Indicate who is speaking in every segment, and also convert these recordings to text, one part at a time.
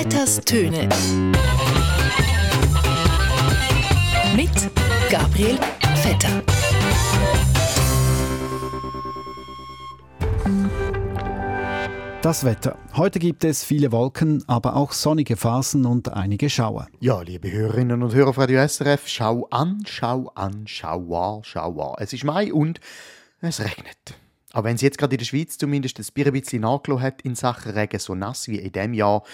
Speaker 1: Vetters Töne. Mit Gabriel Vetter.
Speaker 2: Das Wetter. Heute gibt es viele Wolken, aber auch sonnige Phasen und einige Schauer.
Speaker 3: Ja, liebe Hörerinnen und Hörer von Radio SRF, schau an, schau an, schau an, schau an. Es ist Mai und es regnet. Aber wenn es jetzt gerade in der Schweiz zumindest ein bisschen nachgelassen hat in Sachen Regen, so nass wie in diesem Jahr,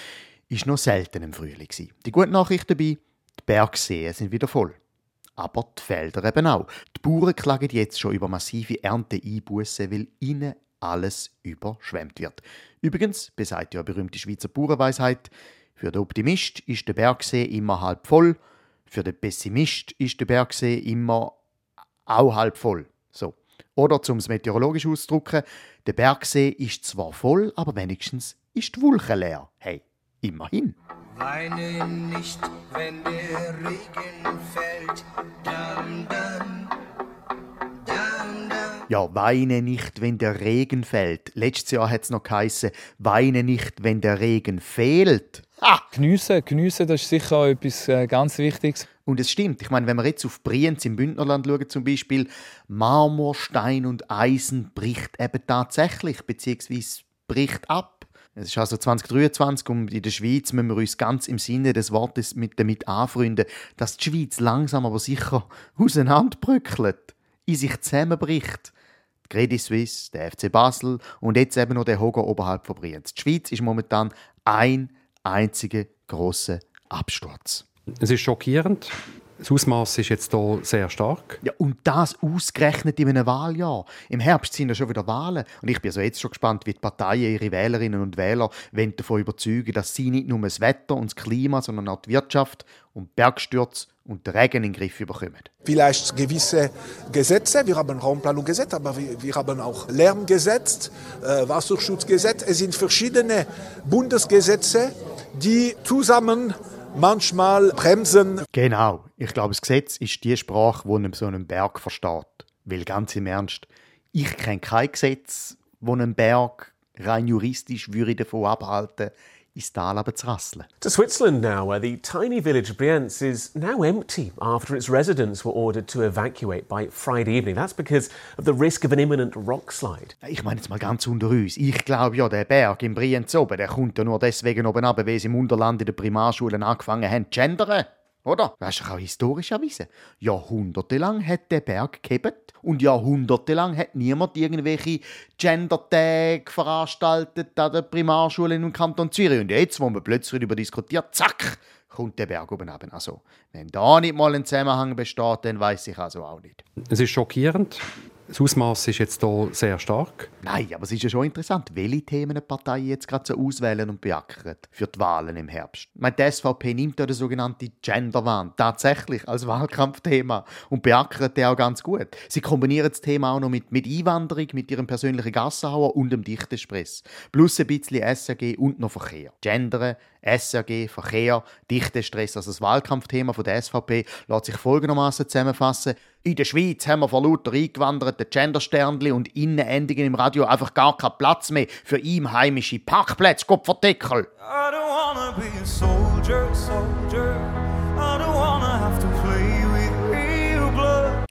Speaker 3: ist noch selten im Frühling. Die gute Nachricht dabei, die Bergseen sind wieder voll. Aber die Felder eben auch. Die Bauern klagen jetzt schon über massive Ernteeinbußen, weil ihnen alles überschwemmt wird. Übrigens, besagt ja eine berühmte Schweizer Bauernweisheit, für den Optimist ist der Bergsee immer halb voll, für den Pessimist ist der Bergsee immer auch halb voll. So. Oder zum es meteorologisch auszudrücken, der Bergsee ist zwar voll, aber wenigstens ist die Wolke leer. Hey, immerhin.
Speaker 4: Weine nicht, wenn der Regen fällt, dann, dann, dann.
Speaker 3: Ja, weine nicht, wenn der Regen fällt. Letztes Jahr hat es noch geheißen, weine nicht, wenn der Regen fehlt. Ha!
Speaker 5: Geniessen, geniessen, das ist sicher auch etwas äh, ganz Wichtiges.
Speaker 3: Und es stimmt. Ich meine, wenn wir jetzt auf Brienz im Bündnerland schauen, zum Beispiel, Marmor, Stein und Eisen bricht eben tatsächlich, beziehungsweise bricht ab. Es ist also 2023 und in der Schweiz müssen wir uns ganz im Sinne des Wortes mit, damit anfreunden, dass die Schweiz langsam aber sicher auseinanderbröckelt, in sich zusammenbricht. Die Credit Suisse, der FC Basel und jetzt eben noch der Hoger oberhalb von Brienz. Die Schweiz ist momentan ein einziger grosser Absturz.
Speaker 6: Es ist schockierend. Das Ausmaß ist jetzt hier sehr stark.
Speaker 3: Ja, und das ausgerechnet in einem Wahljahr. Im Herbst sind ja schon wieder Wahlen. Und ich bin also jetzt schon gespannt, wie die Parteien ihre Wählerinnen und Wähler davon überzeugen, dass sie nicht nur das Wetter und das Klima, sondern auch die Wirtschaft und Bergstürze und den Regen in den Griff bekommen.
Speaker 7: Vielleicht gewisse Gesetze, wir haben Raumplanungsgesetz, aber wir, wir haben auch Lärmgesetz, äh, Wasserschutzgesetz. Es sind verschiedene Bundesgesetze, die zusammen manchmal bremsen.
Speaker 3: Genau. Ich glaube, das Gesetz ist die Sprache, die so einen Berg versteht. Weil ganz im Ernst, ich kenne kein Gesetz, wo einen Berg rein juristisch würde davon abhalten ins Tal aber zu rasseln.
Speaker 8: To Switzerland now, where the tiny village Brienz is now empty after its residents were ordered to evacuate by Friday evening. That's because of the risk of an imminent rock slide.
Speaker 3: Ich meine jetzt mal ganz unter uns. Ich glaube ja, der Berg im Brienz oben, der kommt ja nur deswegen oben ab, weil sie im Unterland in den Primarschulen angefangen haben zu gendern. Oder? Das ist auch historisch erwiesen. Jahrhundertelang hat der Berg gehebt und jahrhundertelang hat niemand irgendwelche Gender-Tage veranstaltet an den Primarschulen im Kanton Zürich. Und jetzt, wo man plötzlich darüber diskutiert, zack, kommt der Berg oben runter. Also, wenn da nicht mal ein Zusammenhang besteht, dann weiß ich also auch nicht.
Speaker 6: Es ist schockierend. Das Ausmaß ist jetzt hier sehr stark.
Speaker 3: Nein, aber es ist ja schon interessant, welche Themen die Parteien jetzt gerade so auswählen und beackern für die Wahlen im Herbst. Meine, die SVP nimmt ja den sogenannten Genderwahn tatsächlich als Wahlkampfthema und beackert den auch ganz gut. Sie kombinieren das Thema auch noch mit, mit Einwanderung, mit ihrem persönlichen Gassenhauer und dem Dichtespress. Plus ein bisschen SRG und noch Verkehr. Gendern, SRG, Verkehr, Dichtestress, also das Wahlkampfthema von der SVP, lässt sich folgendermaßen zusammenfassen. In der Schweiz haben wir vor lauter eingewanderten Gendersternli und Innenendungen im Radio einfach gar keinen Platz mehr für einheimische Parkplätze. Gott verdeckel!
Speaker 4: I don't wanna be a soldier, soldier.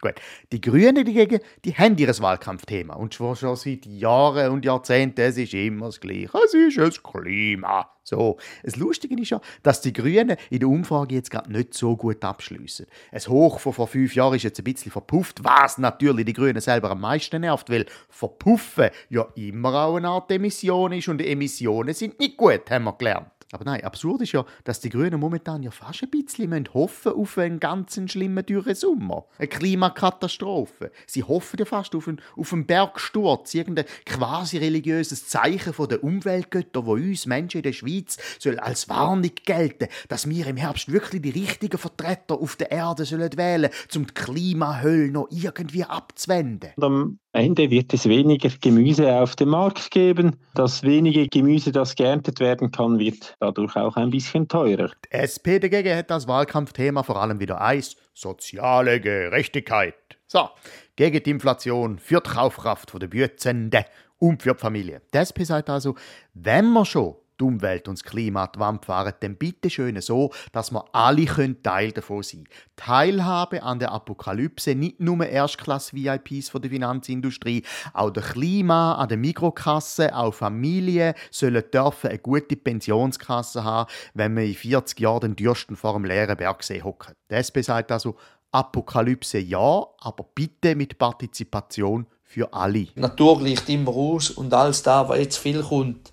Speaker 3: Gut, die Grünen dagegen, die haben ihr Wahlkampfthema. Und zwar schon seit Jahren und Jahrzehnten. Es ist immer das Gleiche. Es ist das Klima. So. Das Lustige ist ja, dass die Grünen in der Umfrage jetzt gerade nicht so gut abschließen. Ein Hoch von vor fünf Jahren ist jetzt ein bisschen verpufft, was natürlich die Grünen selber am meisten nervt, weil verpuffen ja immer auch eine Art Emission ist und Emissionen sind nicht gut, haben wir gelernt. Aber nein, absurd ist ja, dass die Grünen momentan ja fast ein bisschen hoffen auf einen ganz schlimmen, dürren Sommer. Eine Klimakatastrophe. Sie hoffen ja fast auf einen, auf einen Bergsturz, irgendein quasi religiöses Zeichen von der Umweltgötter, wo uns Menschen in der Schweiz soll als Warnung gelten, dass wir im Herbst wirklich die richtigen Vertreter auf der Erde sollen wählen, um die Klimahölle noch irgendwie abzuwenden.
Speaker 9: Am Ende wird es weniger Gemüse auf dem Markt geben. Das wenige Gemüse, das geerntet werden kann, wird dadurch auch ein bisschen teurer.
Speaker 3: Die SP dagegen hat als Wahlkampfthema vor allem wieder eins: soziale Gerechtigkeit. So, gegen die Inflation, für die Kaufkraft der Bützenden und für die Familie. Die SP sagt also, wenn wir schon die Umwelt und das Klima die Wand fahren, dann bitte schön so, dass wir alle Teil davon sein können. Teilhabe an der Apokalypse, nicht nur Erstklasse-VIPs von der Finanzindustrie, auch der Klima, an der Mikrokasse, auch Familien sollen dürfen eine gute Pensionskasse haben, wenn wir in 40 Jahren den Dürsten vor dem leeren Bergsee hocken. Die SP sagt also, Apokalypse ja, aber bitte mit Partizipation für alle.
Speaker 10: Die Natur gleicht immer aus und alles da, was jetzt viel kommt,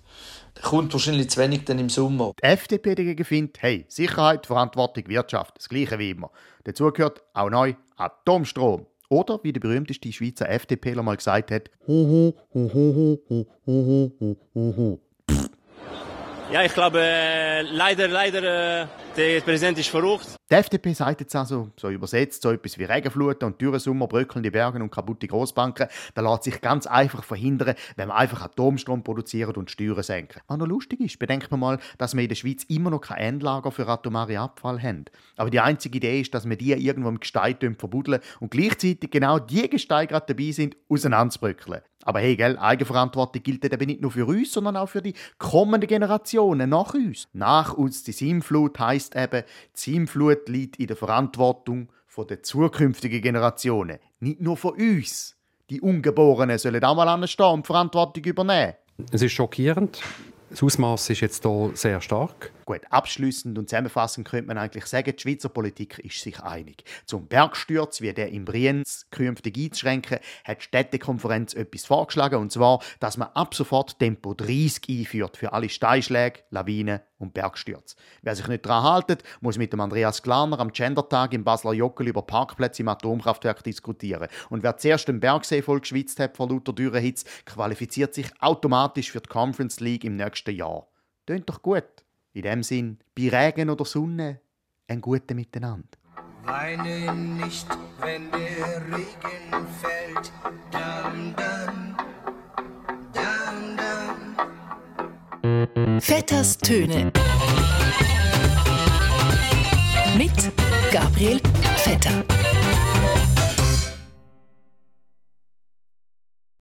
Speaker 10: kommt wahrscheinlich zu wenig dann im Sommer.
Speaker 3: Die FDP dagegen findet, hey, Sicherheit, Verantwortung, Wirtschaft, das Gleiche wie immer. Dazu gehört auch neu Atomstrom. Oder, wie der berühmteste Schweizer FDPler mal gesagt hat, hu, hu, hu, hu, hu, hu, hu, hu, hu.
Speaker 11: Ja, ich glaube, äh, leider, leider, äh, der Präsident ist verrückt.
Speaker 3: Die FDP sagt jetzt also, so übersetzt, so etwas wie Regenfluten und Dürresummer, bröckelnde Berge und kaputte Großbanken, da lässt sich ganz einfach verhindern, wenn man einfach Atomstrom produziert und Steuern senken. Was noch lustig ist, bedenkt man mal, dass wir in der Schweiz immer noch kein Endlager für atomare Abfall haben. Aber die einzige Idee ist, dass wir die irgendwo im Gestein verbuddeln und gleichzeitig genau die Gesteine gerade dabei sind, auseinanderzubröckeln. Aber hey, gell, Eigenverantwortung gilt eben nicht nur für uns, sondern auch für die kommenden Generationen nach uns. Nach uns die Sinnflut heißt eben, die Sinnflut liegt in der Verantwortung der zukünftigen Generationen, nicht nur von uns. Die Ungeborenen sollen auch mal anstehen und Verantwortung übernehmen.
Speaker 6: Es ist schockierend. Das Ausmaß ist jetzt hier sehr stark.
Speaker 3: Gut, abschließend und zusammenfassend könnte man eigentlich sagen, die Schweizer Politik ist sich einig. Zum Bergsturz, wie der in Brienz künftig einzuschränken, hat die Städtekonferenz etwas vorgeschlagen, und zwar, dass man ab sofort Tempo 30 einführt für alle Steinschläge, Lawinen und Bergstürze. Wer sich nicht daran hält, muss mit dem Andreas Glaner am Gendertag im Basler Jockel über Parkplätze im Atomkraftwerk diskutieren. Und wer zuerst den Bergsee voll geschwitzt hat vor lauter Dürrenhitze, qualifiziert sich automatisch für die Conference League im nächsten Jahr. Tönt doch gut. In dem Sinn, bei Regen oder Sonne, ein gutes Miteinander.
Speaker 12: Weine nicht, wenn der Regen fällt, dann, dann, dann, dann.
Speaker 1: Vetters Töne. Mit Gabriel Vetter.